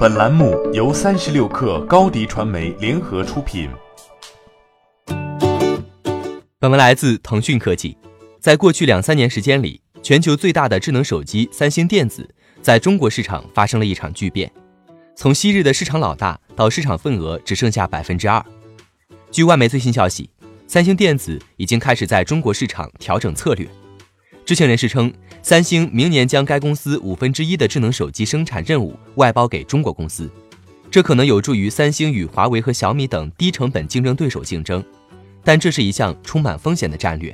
本栏目由三十六氪高低传媒联合出品。本文来自腾讯科技。在过去两三年时间里，全球最大的智能手机三星电子在中国市场发生了一场巨变，从昔日的市场老大到市场份额只剩下百分之二。据外媒最新消息，三星电子已经开始在中国市场调整策略。知情人士称，三星明年将该公司五分之一的智能手机生产任务外包给中国公司，这可能有助于三星与华为和小米等低成本竞争对手竞争，但这是一项充满风险的战略。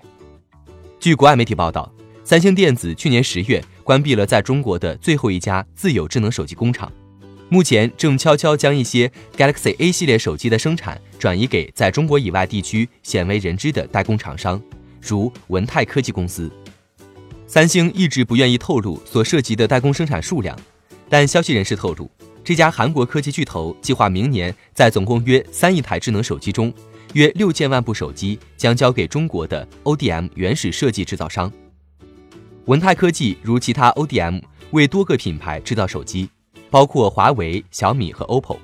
据国外媒体报道，三星电子去年十月关闭了在中国的最后一家自有智能手机工厂，目前正悄悄将一些 Galaxy A 系列手机的生产转移给在中国以外地区鲜为人知的代工厂商，如文泰科技公司。三星一直不愿意透露所涉及的代工生产数量，但消息人士透露，这家韩国科技巨头计划明年在总共约三亿台智能手机中，约六千万部手机将交给中国的 ODM 原始设计制造商。文泰科技如其他 ODM 为多个品牌制造手机，包括华为、小米和 OPPO，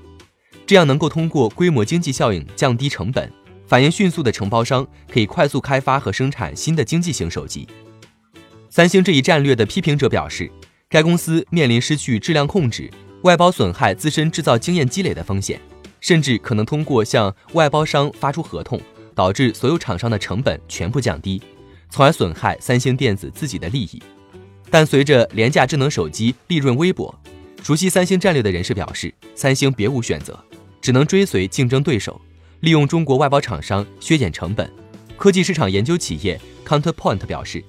这样能够通过规模经济效应降低成本，反应迅速的承包商可以快速开发和生产新的经济型手机。三星这一战略的批评者表示，该公司面临失去质量控制、外包损害自身制造经验积累的风险，甚至可能通过向外包商发出合同，导致所有厂商的成本全部降低，从而损害三星电子自己的利益。但随着廉价智能手机利润微薄，熟悉三星战略的人士表示，三星别无选择，只能追随竞争对手，利用中国外包厂商削减成本。科技市场研究企业 Counterpoint 表示。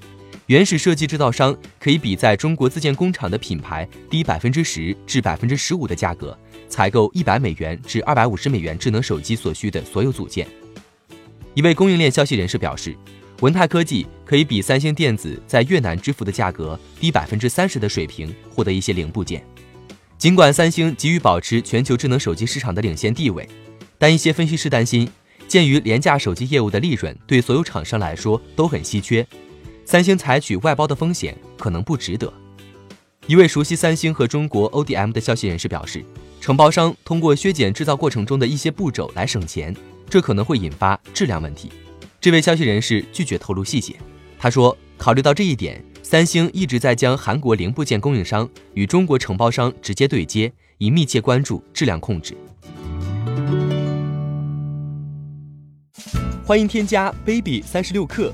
原始设计制造商可以比在中国自建工厂的品牌低百分之十至百分之十五的价格，采购一百美元至二百五十美元智能手机所需的所有组件。一位供应链消息人士表示，文泰科技可以比三星电子在越南支付的价格低百分之三十的水平获得一些零部件。尽管三星急于保持全球智能手机市场的领先地位，但一些分析师担心，鉴于廉价手机业务的利润对所有厂商来说都很稀缺。三星采取外包的风险可能不值得。一位熟悉三星和中国 ODM 的消息人士表示，承包商通过削减制造过程中的一些步骤来省钱，这可能会引发质量问题。这位消息人士拒绝透露细节。他说，考虑到这一点，三星一直在将韩国零部件供应商与中国承包商直接对接，以密切关注质量控制。欢迎添加 baby 三十六克。